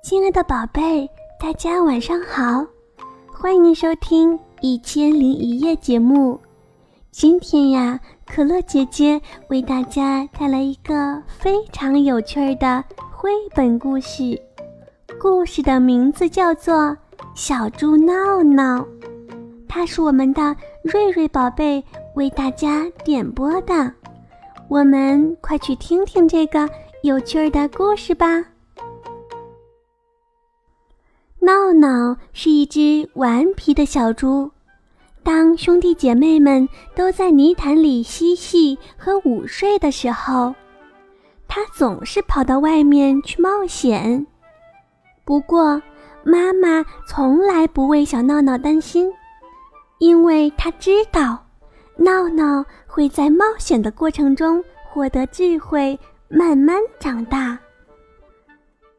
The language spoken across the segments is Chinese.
亲爱的宝贝，大家晚上好，欢迎收听《一千零一夜》节目。今天呀，可乐姐姐为大家带来一个非常有趣的绘本故事，故事的名字叫做《小猪闹闹》，它是我们的瑞瑞宝贝为大家点播的。我们快去听听这个有趣儿的故事吧。闹闹是一只顽皮的小猪。当兄弟姐妹们都在泥潭里嬉戏和午睡的时候，他总是跑到外面去冒险。不过，妈妈从来不为小闹闹担心，因为她知道，闹闹会在冒险的过程中获得智慧，慢慢长大。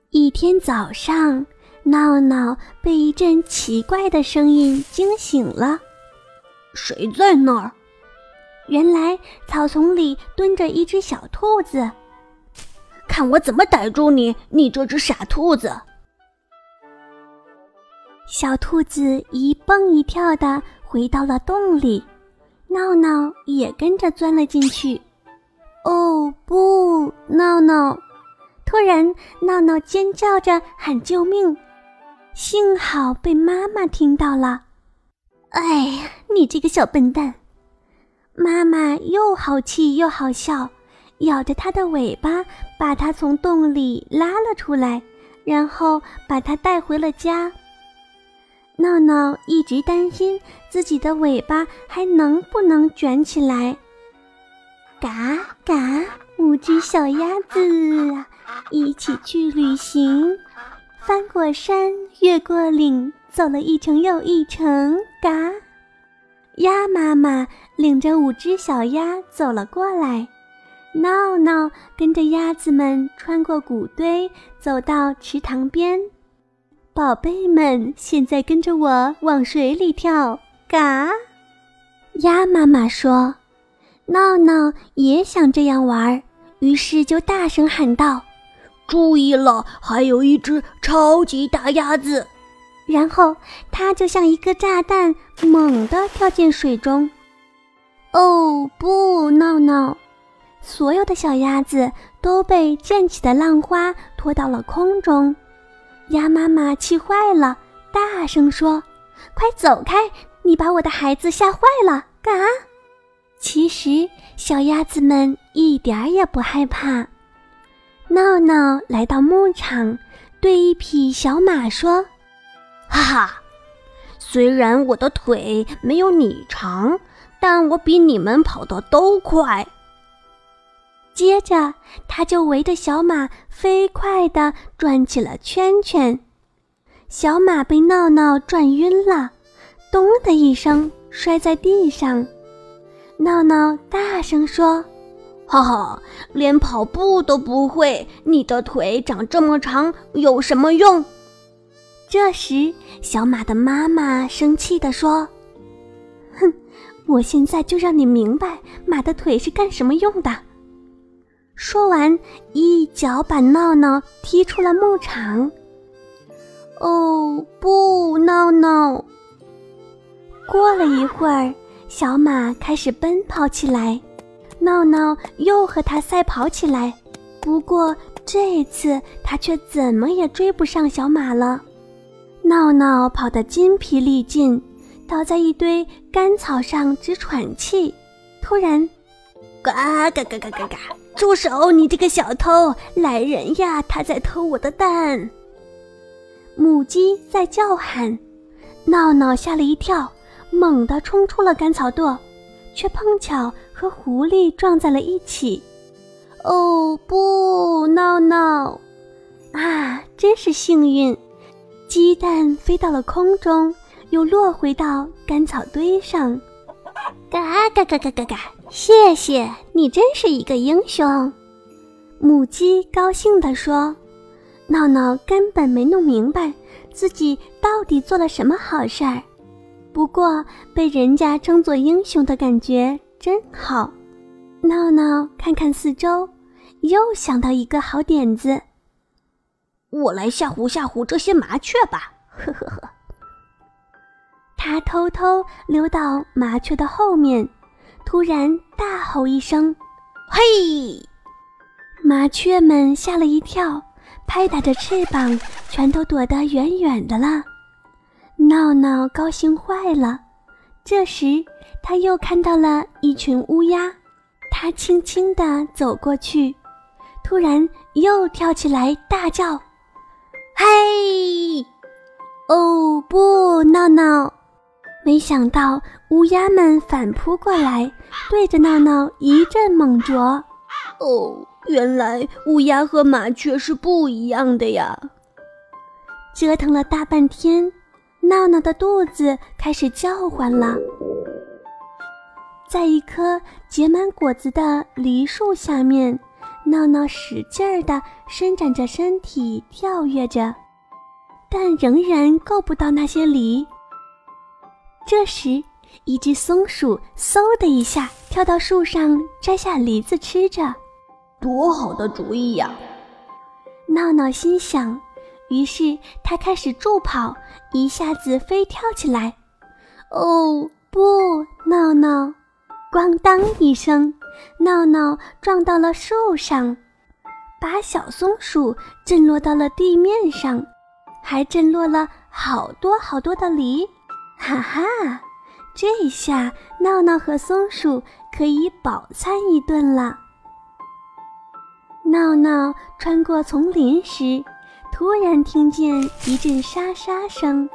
一天早上。闹闹被一阵奇怪的声音惊醒了，谁在那儿？原来草丛里蹲着一只小兔子。看我怎么逮住你，你这只傻兔子！小兔子一蹦一跳的回到了洞里，闹闹也跟着钻了进去。哦不，闹闹！突然，闹闹尖叫着喊救命。幸好被妈妈听到了，哎呀，你这个小笨蛋！妈妈又好气又好笑，咬着它的尾巴，把它从洞里拉了出来，然后把它带回了家。闹闹一直担心自己的尾巴还能不能卷起来。嘎嘎，五只小鸭子一起去旅行。翻过山，越过岭，走了一程又一程。嘎，鸭妈妈领着五只小鸭走了过来。闹闹跟着鸭子们穿过谷堆，走到池塘边。宝贝们，现在跟着我往水里跳。嘎，鸭妈妈说：“闹闹也想这样玩，于是就大声喊道。”注意了，还有一只超级大鸭子。然后它就像一个炸弹，猛地跳进水中。哦不，闹闹！所有的小鸭子都被溅起的浪花拖到了空中。鸭妈妈气坏了，大声说：“快走开！你把我的孩子吓坏了！”干啊！其实小鸭子们一点儿也不害怕。闹闹来到牧场，对一匹小马说：“哈哈，虽然我的腿没有你长，但我比你们跑得都快。”接着，他就围着小马飞快地转起了圈圈。小马被闹闹转晕了，咚的一声摔在地上。闹闹大声说。哈哈，连跑步都不会，你的腿长这么长有什么用？这时，小马的妈妈生气地说：“哼，我现在就让你明白马的腿是干什么用的。”说完，一脚把闹闹踢出了牧场。哦不，闹闹！过了一会儿，小马开始奔跑起来。闹闹又和他赛跑起来，不过这次他却怎么也追不上小马了。闹闹跑得筋疲力尽，倒在一堆干草上直喘气。突然，嘎嘎嘎嘎嘎嘎！住手！你这个小偷！来人呀！他在偷我的蛋！母鸡在叫喊。闹闹吓了一跳，猛地冲出了干草垛。却碰巧和狐狸撞在了一起，哦不，闹闹！啊，真是幸运！鸡蛋飞到了空中，又落回到干草堆上。嘎嘎嘎嘎嘎嘎！谢谢你，真是一个英雄！母鸡高兴地说：“闹闹根本没弄明白自己到底做了什么好事儿。”不过被人家称作英雄的感觉真好。闹闹看看四周，又想到一个好点子。我来吓唬吓唬这些麻雀吧。呵呵呵。他偷偷溜到麻雀的后面，突然大吼一声：“嘿！”麻雀们吓了一跳，拍打着翅膀，全都躲得远远的了。闹闹高兴坏了。这时，他又看到了一群乌鸦，他轻轻地走过去，突然又跳起来大叫：“嘿！哦不，闹闹！”没想到乌鸦们反扑过来，对着闹闹一阵猛啄。哦，原来乌鸦和麻雀是不一样的呀！折腾了大半天，闹闹的肚子开始叫唤了。在一棵结满果子的梨树下面，闹闹使劲儿地伸展着身体，跳跃着，但仍然够不到那些梨。这时，一只松鼠嗖的一下跳到树上，摘下梨子吃着。多好的主意呀！闹闹心想。于是他开始助跑，一下子飞跳起来。哦不，闹闹！咣当一声，闹闹撞到了树上，把小松鼠震落到了地面上，还震落了好多好多的梨。哈哈，这下闹闹和松鼠可以饱餐一顿了。闹闹穿过丛林时，突然听见一阵沙沙声，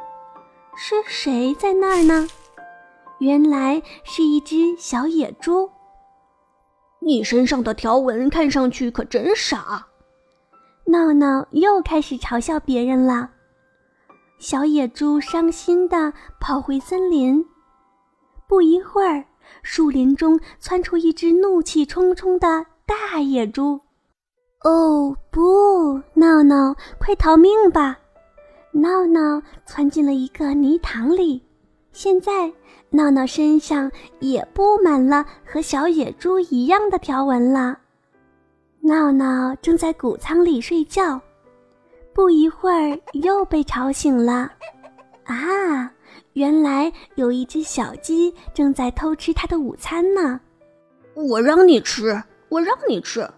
是谁在那儿呢？原来是一只小野猪。你身上的条纹看上去可真傻。闹闹又开始嘲笑别人了。小野猪伤心地跑回森林。不一会儿，树林中窜出一只怒气冲冲的大野猪。哦不，闹闹，快逃命吧！闹闹窜进了一个泥塘里。现在，闹闹身上也布满了和小野猪一样的条纹了。闹闹正在谷仓里睡觉。不一会儿又被吵醒了，啊，原来有一只小鸡正在偷吃它的午餐呢！我让你吃，我让你吃！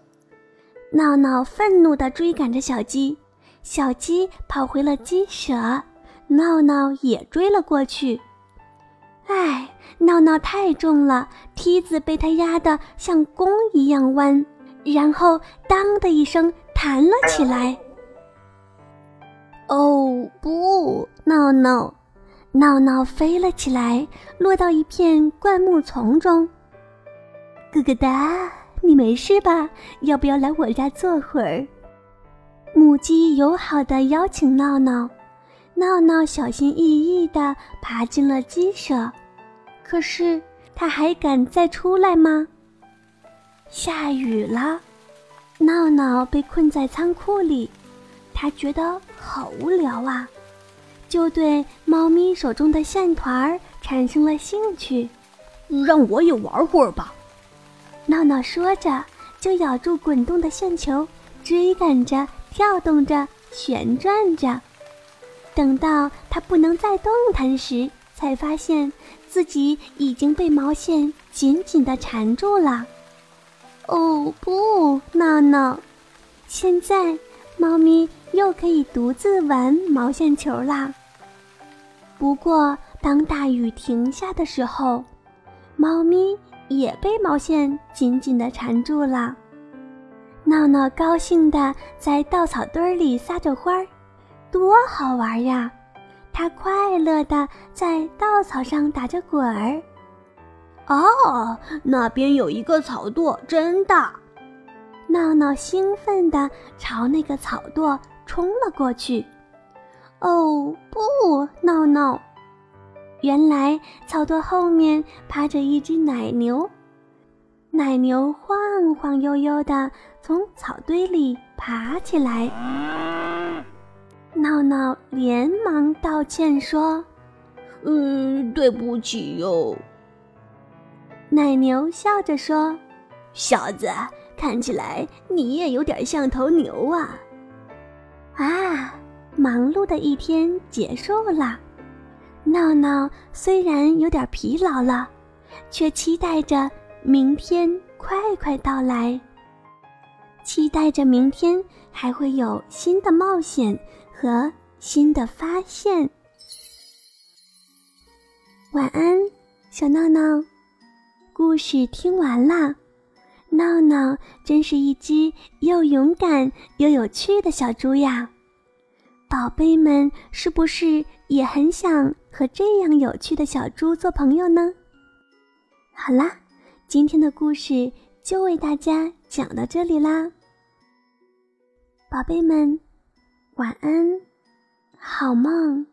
闹闹愤怒地追赶着小鸡，小鸡跑回了鸡舍，闹闹也追了过去。唉，闹闹太重了，梯子被它压得像弓一样弯，然后当的一声弹了起来。哦不，闹闹，闹闹飞了起来，落到一片灌木丛中。咯咯哒，你没事吧？要不要来我家坐会儿？母鸡友好的邀请闹闹，闹闹小心翼翼地爬进了鸡舍。可是，它还敢再出来吗？下雨了，闹闹被困在仓库里。他觉得好无聊啊，就对猫咪手中的线团产生了兴趣。让我也玩会儿吧，闹闹说着，就咬住滚动的线球，追赶着、跳动着、旋转着。等到它不能再动弹时，才发现自己已经被毛线紧紧地缠住了。哦不，闹闹，现在猫咪。又可以独自玩毛线球啦。不过，当大雨停下的时候，猫咪也被毛线紧紧地缠住了。闹闹高兴地在稻草堆里撒着欢儿，多好玩呀！它快乐地在稻草上打着滚儿。哦，那边有一个草垛，真大！闹闹兴奋地朝那个草垛。冲了过去，哦不，闹闹！原来草垛后面趴着一只奶牛，奶牛晃晃悠悠地从草堆里爬起来。闹闹连忙道歉说：“嗯，对不起哟。”奶牛笑着说：“小子，看起来你也有点像头牛啊。”啊，忙碌的一天结束了。闹闹虽然有点疲劳了，却期待着明天快快到来，期待着明天还会有新的冒险和新的发现。晚安，小闹闹。故事听完了，闹闹真是一只又勇敢又有趣的小猪呀！宝贝们，是不是也很想？和这样有趣的小猪做朋友呢？好啦，今天的故事就为大家讲到这里啦，宝贝们，晚安，好梦。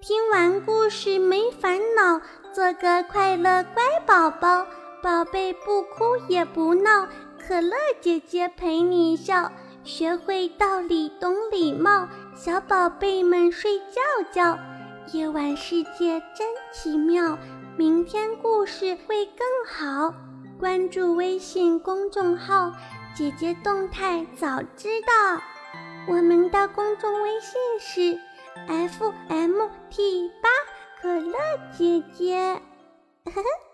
听完故事没烦恼，做个快乐乖宝宝，宝贝不哭也不闹，可乐姐姐陪你笑。学会道理，懂礼貌，小宝贝们睡觉觉。夜晚世界真奇妙，明天故事会更好。关注微信公众号“姐姐动态”，早知道。我们的公众微信是 f m t 八可乐姐姐。呵呵。